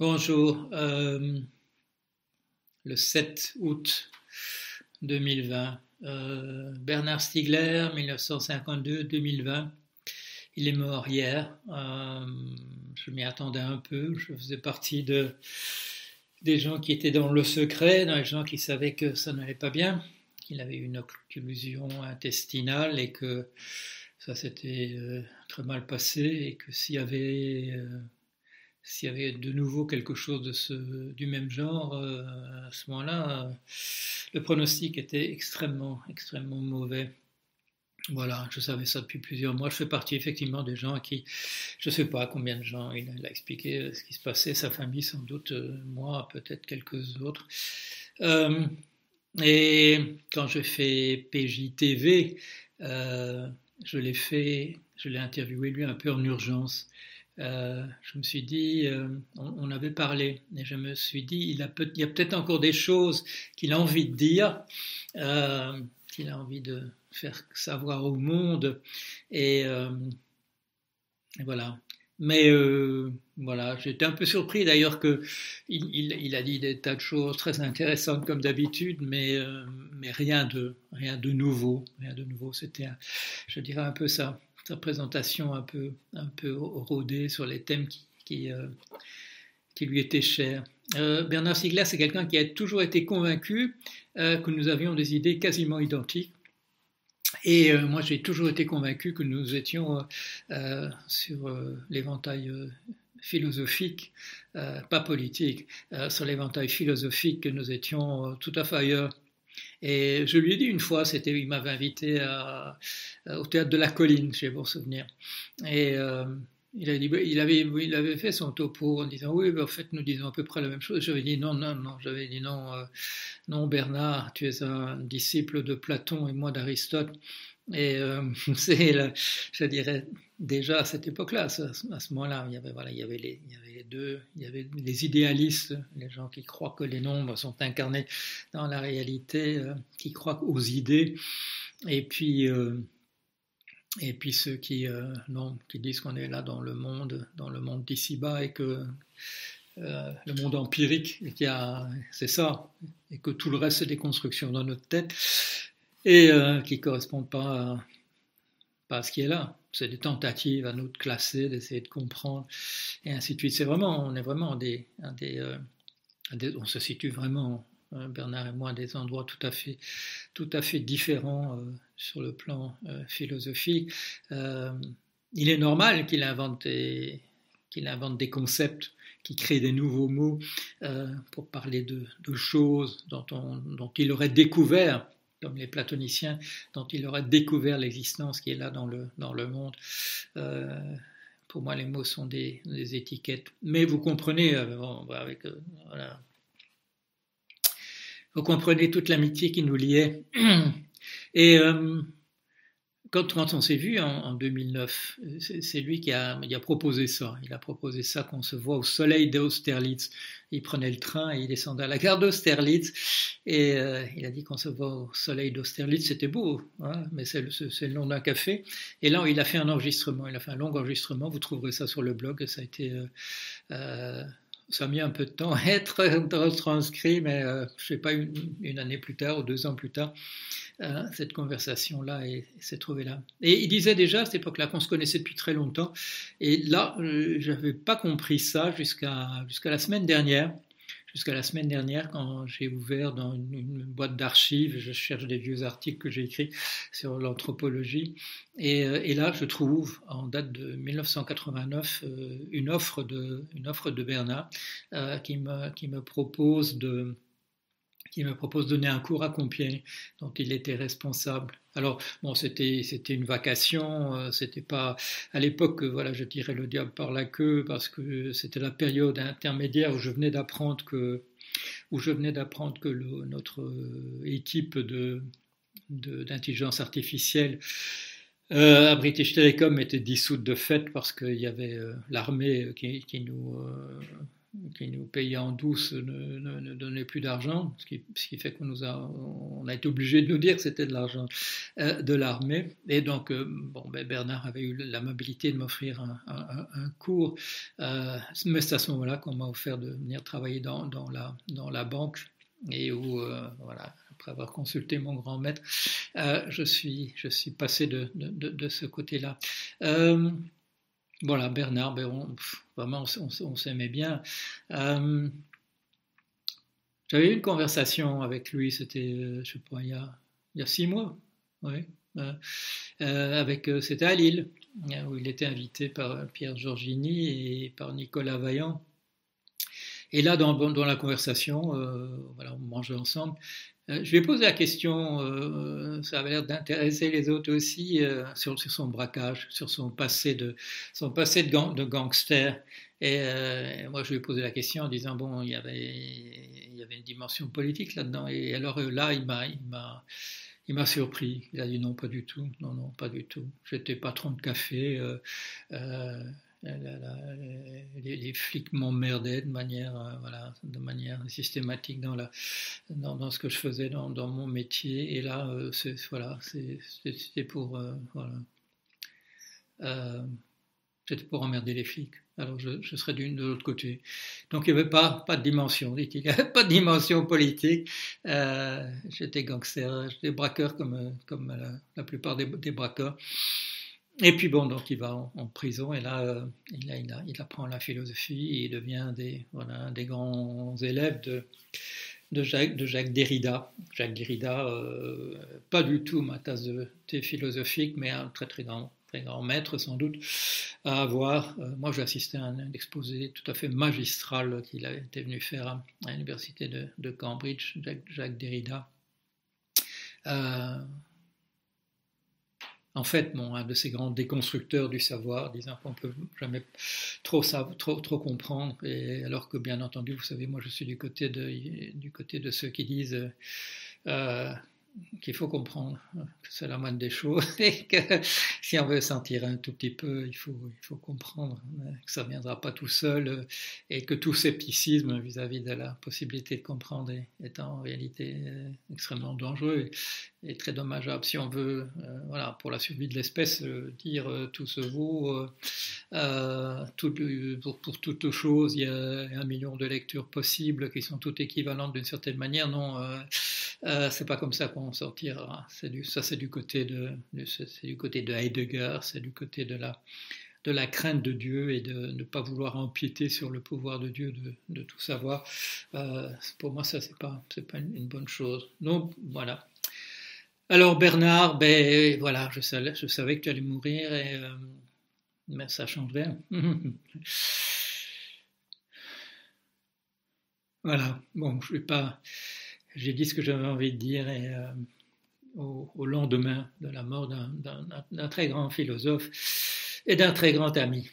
Bonjour. Euh, le 7 août 2020. Euh, Bernard Stiegler, 1952-2020. Il est mort hier. Euh, je m'y attendais un peu. Je faisais partie de, des gens qui étaient dans le secret, dans les gens qui savaient que ça n'allait pas bien, qu'il avait une occlusion intestinale et que ça s'était très mal passé et que s'il y avait s'il y avait de nouveau quelque chose de ce, du même genre, euh, à ce moment-là, euh, le pronostic était extrêmement, extrêmement mauvais. Voilà, je savais ça depuis plusieurs mois. Je fais partie effectivement des gens qui, je ne sais pas combien de gens il a, expliqué ce qui se passait, sa famille sans doute, euh, moi, peut-être quelques autres. et quand je fais PJTV, je l'ai fait, je l'ai interviewé lui un peu en urgence. Euh, je me suis dit, euh, on, avait parlé, et je me suis dit, il, a peut, il y a peut-être encore des choses qu'il a envie de dire, euh, qu'il a envie de faire savoir au monde, et, voilà. Mais voilà, j'étais un peu surpris d'ailleurs que il, il, a dit des tas de choses très intéressantes comme d'habitude, mais, mais rien de rien de nouveau, rien de nouveau. C'était, je dirais un peu ça sa présentation un peu, un peu rodée sur les thèmes qui, qui, euh, qui lui étaient chers. Euh, Bernard Stiegler, c'est quelqu'un qui a toujours été convaincu euh, que nous avions des idées quasiment identiques. Et moi, j'ai toujours été convaincu que nous étions sur l'éventail philosophique, pas politique, sur l'éventail philosophique que nous étions tout à fait ailleurs. Et je lui ai dit une fois, c'était, il m'avait invité à, au théâtre de la colline, j'ai bon souvenir. Et euh, il, a dit, il, avait, il avait fait son topo en disant oui, en fait, nous disons à peu près la même chose. J'avais dit non, non, non. J'avais dit non, euh, non, Bernard, tu es un disciple de Platon et moi d'Aristote. Et euh, c'est, je dirais, déjà à cette époque-là, à ce, moment-là, il y avait voilà, il y avait les, il y avait les deux, il y avait les idéalistes, les gens qui croient que les nombres sont incarnés dans la réalité, euh, qui croient aux idées, et puis euh, et puis ceux qui non, qui disent qu'on est là dans le monde, dans le monde d'ici-bas et que le monde empirique, c'est ça, et que tout le reste c'est des constructions dans notre tête et euh, qui ne correspondent pas à, ce qui est là. C'est des tentatives à nous de classer, d'essayer de comprendre, et ainsi de suite. C'est vraiment, on est vraiment des, euh, on se situe vraiment, hein, Bernard et moi, à des endroits tout à fait, tout à fait différents euh, sur le plan philosophique. il est normal qu'il invente qu'il invente des concepts qui crée des nouveaux mots pour parler de, choses dont, on, dont, il aurait découvert comme les platoniciens, dont il aurait découvert l'existence qui est là dans le, dans le monde. Euh, pour moi, les mots sont des, étiquettes. Mais vous comprenez, euh, avec, euh, vous comprenez toute l'amitié qui nous liait. Et quand, on s'est vu en, 2009, c'est lui qui a, a, proposé ça. Il a proposé ça qu'on se voit au soleil d'Austerlitz. Il prenait le train et il descendait à la gare d'Austerlitz. Et euh, il a dit qu'on se voit au soleil d'Austerlitz. C'était beau, hein, mais c'est le, nom d'un café. Et là, il a fait un enregistrement. Il a fait un long enregistrement. Vous trouverez ça sur le blog. Ça a été. Euh, euh, ça a mis un peu de temps à être transcrit, mais je ne sais pas, une, année plus tard ou deux ans plus tard, euh, cette conversation-là s'est trouvée là. Et il disait déjà à cette époque-là qu'on se connaissait depuis très longtemps. Et là, euh, je n'avais pas compris ça jusqu'à jusqu'à la semaine dernière. Jusqu'à la semaine dernière, quand j'ai ouvert dans une, boîte d'archives, je cherche des vieux articles que j'ai écrits sur l'anthropologie. Et, euh, et, là, je trouve, en date de 1989, une offre de, une offre de Bernard qui, me, qui me propose de qui me propose de donner un cours à Compiègne, dont il était responsable. Alors, bon, c'était, c'était une vacation, euh, c'était pas, à l'époque, voilà, je dirais le diable par la queue, parce que c'était la période intermédiaire où je venais d'apprendre que, où je venais d'apprendre que notre euh, équipe de, d'intelligence artificielle euh, à British Telecom était dissoute de fait parce qu'il y avait l'armée qui, nous qui nous payait en douce ne, ne, donnait plus d'argent, ce qui, fait qu'on a, été obligé de nous dire que c'était de l'argent euh, de l'armée. Et donc, euh, bon, ben Bernard avait eu l'amabilité de m'offrir un, cours, euh, mais c'est à ce moment-là qu'on m'a offert de venir travailler dans, la, banque et où, voilà, après avoir consulté mon grand maître, je, suis, passé de ce côté-là. Voilà, Bernard, vraiment, on, s'aimait bien. Euh, j'avais eu une conversation avec lui, c'était, euh, je sais pas, il y a, il y a six mois, oui, euh, avec, c'était à Lille, où il était invité par Pierre Giorgini et par Nicolas Vaillant. Et là, dans, la conversation, voilà, on mangeait ensemble, je lui ai posé la question, euh, ça avait l'air d'intéresser les autres aussi, euh, sur, son braquage, sur son passé de, gangster. Et moi, je lui ai posé la question en disant, bon, il y avait, une dimension politique là-dedans. Et alors là, il m'a, surpris. Il a dit non, pas du tout. Non, non, pas du tout. J'étais patron de café. Euh, les, les, flics m'emmerdaient de manière, euh, voilà, de manière systématique dans, la, dans, ce que je faisais dans, dans mon métier. Et là, euh, voilà, c'était pour, euh, voilà, c'était pour emmerder les flics. Alors je, serais d'une de l'autre côté. Donc il n'y avait pas, pas de dimension, dit-il. Pas de dimension politique. j'étais gangster, j'étais braqueur comme, comme la, plupart des braqueurs. Et puis bon, donc il va en, prison et là, euh, il, apprend la philosophie et il devient des, des grands élèves de, Jacques, de Jacques Derrida. Jacques Derrida, euh, pas du tout ma tasse de thé philosophique, mais un très très grand, maître sans doute à avoir. Euh, moi, j'ai assisté à un, exposé tout à fait magistral qu'il était venu faire à, l'université de, Cambridge, Jacques Derrida. En fait, un de ces grands déconstructeurs du savoir, disant qu'on ne peut jamais trop, trop, trop comprendre, et alors que bien entendu, vous savez, moi je suis du côté de, du côté de ceux qui disent euh, qu'il faut comprendre que c'est la moindre des choses et que si on veut sentir un tout petit peu, il faut, il faut comprendre que ça ne viendra pas tout seul et que tout scepticisme vis-à-vis de la possibilité de comprendre est, en réalité euh, extrêmement dangereux et, très dommageable. Si on veut, euh, voilà, pour la survie de l'espèce, euh, dire tout se vaut, pour, pour toute chose, il y a un million de lectures possibles qui sont toutes équivalentes d'une certaine manière, non euh, c'est pas comme ça qu'on sortira. Ça, c'est du côté de, Heidegger, c'est du côté de la, crainte de Dieu et de ne pas vouloir empiéter sur le pouvoir de Dieu de, tout savoir. Euh, pour moi, ça, c'est pas, pas une, bonne chose. Donc, voilà. Alors, Bernard, ben, voilà, je savais, que tu allais mourir et, euh, mais ça change voilà. Bon, je vais pas, j'ai dit ce que j'avais envie de dire euh, au, lendemain de la mort d'un très grand philosophe et d'un très grand ami.